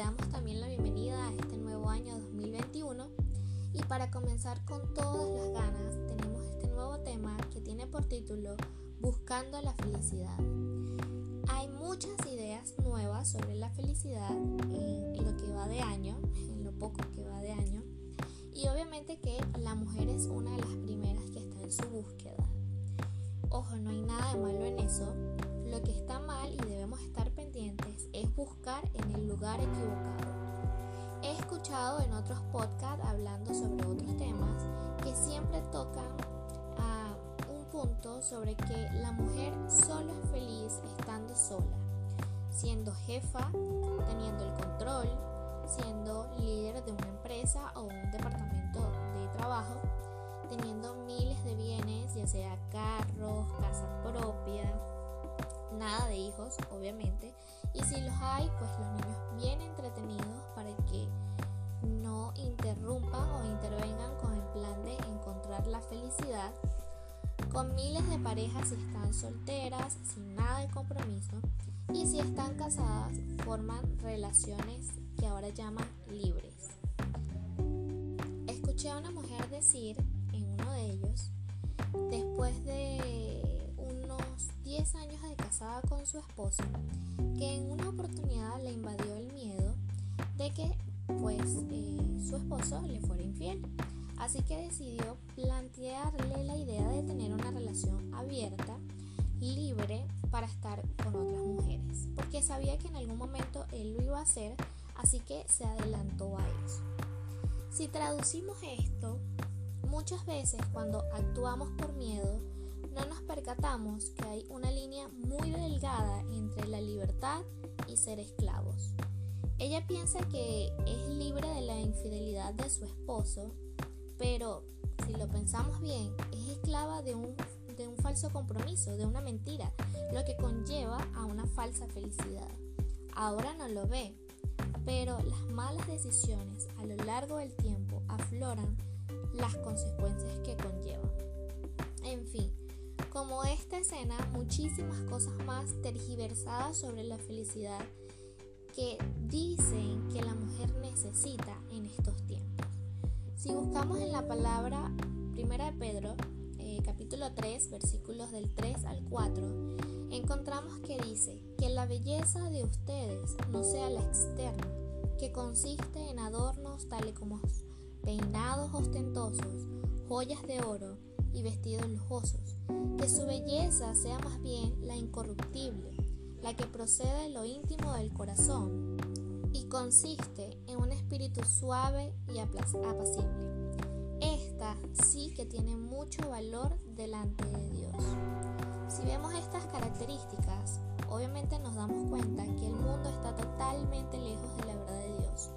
damos también la bienvenida a este nuevo año 2021 y para comenzar con todas las ganas tenemos este nuevo tema que tiene por título Buscando la felicidad. Hay muchas ideas nuevas sobre la felicidad en lo que va de año, en lo poco que va de año, y obviamente que la mujer es una de las primeras que está en su búsqueda. Ojo, no hay nada de malo en eso. Lo que está mal y debemos estar es buscar en el lugar equivocado. He escuchado en otros podcasts hablando sobre otros temas que siempre tocan a un punto sobre que la mujer solo es feliz estando sola, siendo jefa, teniendo el control, siendo líder de una empresa o un departamento de trabajo, teniendo miles de bienes, ya sea carros, casa propia, nada de hijos, obviamente, y si los hay, pues los niños bien entretenidos para que no interrumpan o intervengan con el plan de encontrar la felicidad, con miles de parejas si están solteras, sin nada de compromiso, y si están casadas, forman relaciones que ahora llaman libres. Escuché a una mujer decir en uno de ellos, después de unos 10 años de casada con su esposo, que en una oportunidad le invadió el miedo de que pues eh, su esposo le fuera infiel. Así que decidió plantearle la idea de tener una relación abierta, libre, para estar con otras mujeres. Porque sabía que en algún momento él lo iba a hacer así que se adelantó a eso. Si traducimos esto, muchas veces cuando actuamos por miedo, no nos percatamos que hay una línea muy delgada entre la libertad y ser esclavos. Ella piensa que es libre de la infidelidad de su esposo, pero si lo pensamos bien, es esclava de un, de un falso compromiso, de una mentira, lo que conlleva a una falsa felicidad. Ahora no lo ve, pero las malas decisiones a lo largo del tiempo afloran las consecuencias que conllevan. En fin, como esta escena, muchísimas cosas más tergiversadas sobre la felicidad que dicen que la mujer necesita en estos tiempos. Si buscamos en la palabra Primera de Pedro, eh, capítulo 3, versículos del 3 al 4, encontramos que dice que la belleza de ustedes no sea la externa, que consiste en adornos tales como peinados ostentosos, joyas de oro y vestidos lujosos, que su belleza sea más bien la incorruptible, la que procede de lo íntimo del corazón y consiste en un espíritu suave y apacible. Esta sí que tiene mucho valor delante de Dios. Si vemos estas características, obviamente nos damos cuenta que el mundo está totalmente lejos de la verdad de Dios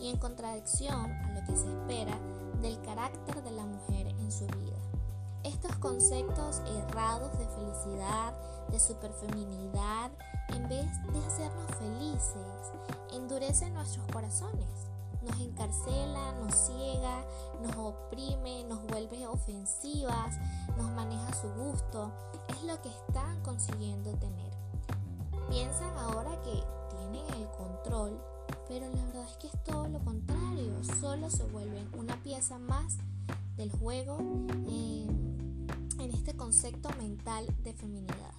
y en contradicción a lo que se espera del carácter de la mujer en su vida. Estos conceptos errados de felicidad, de superfeminidad, en vez de hacernos felices, endurecen nuestros corazones nos encarcela, nos ciega, nos oprime, nos vuelve ofensivas, nos maneja a su gusto. Es lo que están consiguiendo tener. Piensan ahora que tienen el control, pero la verdad es que es todo lo contrario. Solo se vuelven una pieza más del juego en, en este concepto mental de feminidad.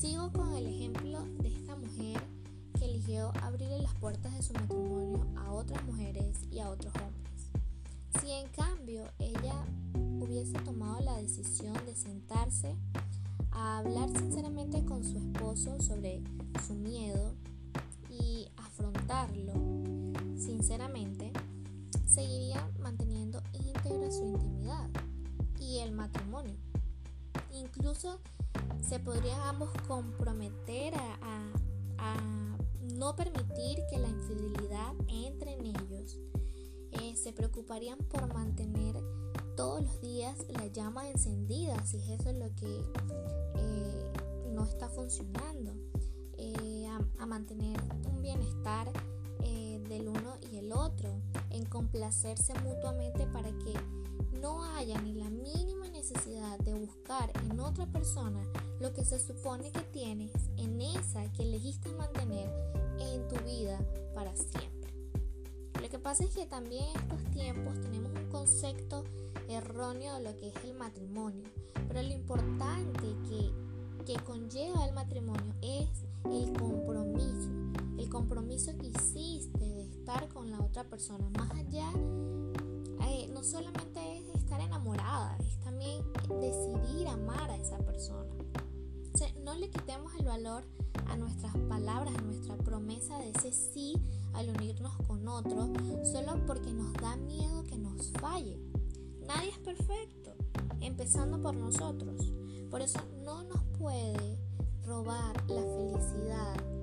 Sigo con el ejemplo de esta mujer que eligió abrirle las puertas de su matrimonio a otras mujeres y a otros hombres. Si en cambio ella hubiese tomado la decisión de sentarse a hablar sinceramente con su esposo sobre su miedo y afrontarlo sinceramente, seguiría manteniendo íntegra su intimidad y el matrimonio. Incluso se podrían ambos comprometer a, a no permitir que la infidelidad entre en ellos. Eh, se preocuparían por mantener todos los días la llama encendida, si eso es lo que eh, no está funcionando. Eh, a, mantener un bienestar del uno y el otro, complacerse mutuamente para que no haya ni la mínima necesidad de buscar en otra persona lo que se supone que tienes en esa que elegiste mantener en tu vida para siempre. Lo que pasa es que también en estos tiempos tenemos un concepto erróneo de lo que es el matrimonio, pero lo importante que, que conlleva el matrimonio es el compromiso, el compromiso que hiciste de estar con la otra persona, más allá, eh, no solamente es estar enamorada, es también decidir amar a esa persona. no le quitemos el valor a nuestras palabras, a nuestra promesa de ese sí al unirnos con otro, solo porque nos da miedo que nos falle. Nadie es perfecto, empezando por nosotros. Por eso no nos puede robar la felicidad.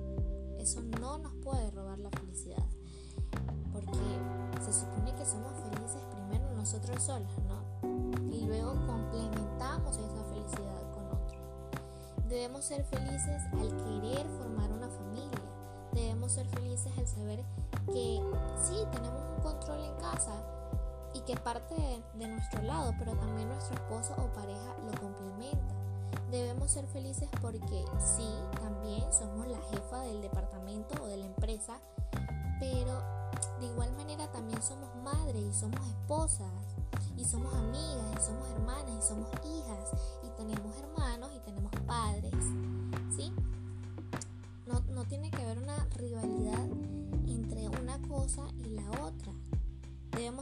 Eso no nos puede robar la felicidad. Porque se supone que somos felices primero nosotros solos, ¿no? Y luego complementamos esa felicidad con otro. Debemos ser felices al querer formar una familia. Debemos ser felices al saber que sí, tenemos un control en casa y que parte de, nuestro lado, pero también nuestro Ser felices porque sí, también somos la jefa del departamento o de la empresa, pero de igual manera también somos madres y somos esposas y somos amigas y somos hermanas y somos hijas y tenemos hermanos y tenemos padres, ¿sí? No, no tiene que haber una rivalidad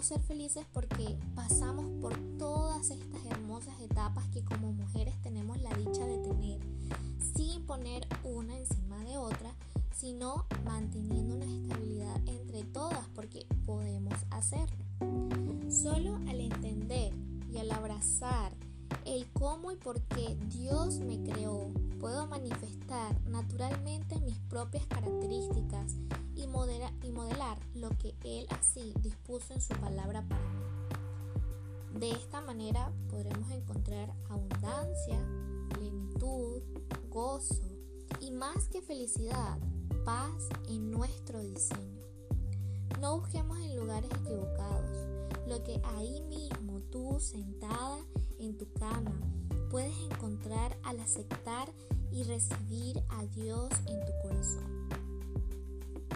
Debemos ser felices porque pasamos por todas estas hermosas etapas que como mujeres tenemos la dicha de tener, sin poner una encima de otra, sino manteniendo una estabilidad entre todas porque podemos hacerlo. Solo al entender y al abrazar el cómo y por qué Dios me creó, puedo manifestar naturalmente mis propias características y, y modelar lo que Él así dispuso en su palabra para mí. De esta manera podremos encontrar abundancia, plenitud, gozo y más que felicidad, paz en nuestro diseño. No busquemos en lugares equivocados lo que ahí mismo tú sentada en tu cama puedes encontrar al aceptar y recibir a Dios en tu corazón.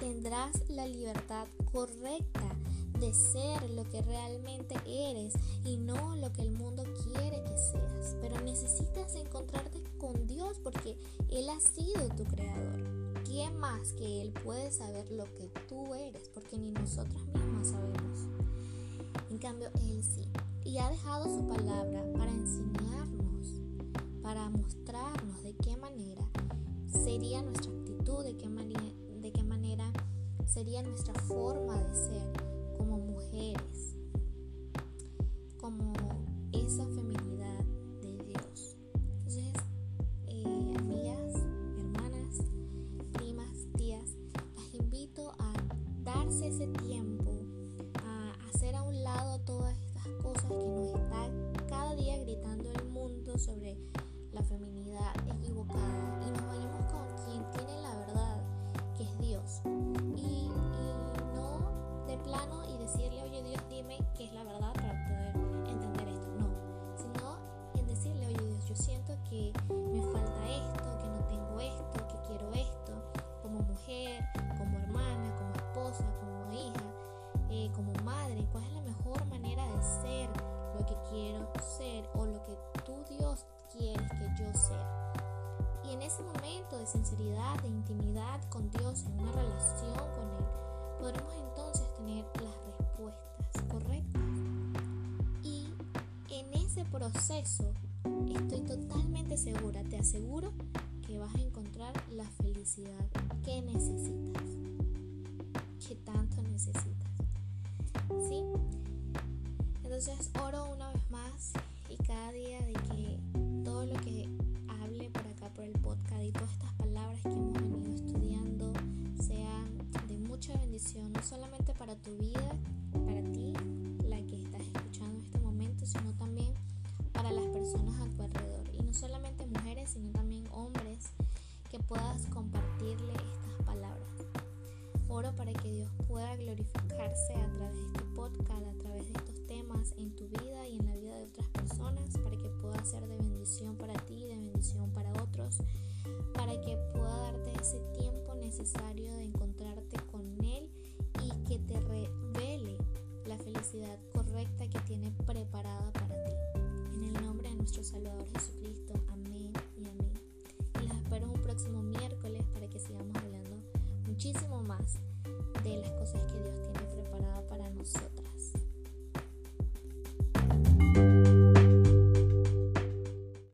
Tendrás la libertad correcta de ser lo que realmente eres y no lo que el mundo quiere que seas. Pero necesitas encontrarte con Dios porque Él ha sido tu creador. ¿Quién más que Él puede saber lo que tú eres? Porque ni nosotras mismas sabemos. En cambio, Él sí. Y ha dejado su palabra para enseñarnos, para mostrarnos de qué manera sería nuestra actitud, de qué, qué sería nuestra forma de ser como mujeres, sinceridad, de intimidad con Dios, en una relación con Él, podremos entonces tener las respuestas correctas. Y en ese proceso estoy totalmente segura, te aseguro que vas a encontrar la felicidad que necesitas, que tanto necesitas. ¿Sí? Entonces oro una vez más y cada día de que todo lo que Oro para que Dios pueda glorificarse a través de este podcast, a través de estos temas en tu vida y en la vida de otras personas, para que pueda ser de bendición para ti, y de bendición para otros, para que pueda darte ese tiempo necesario de encontrarte con Él y que te revele la felicidad correcta que tiene preparada para ti. En el nombre de nuestro Salvador Jesucristo, amén y amén. Y las espero un próximo miércoles para que sigamos hablando muchísimo de las cosas que Dios tiene preparada para nosotros.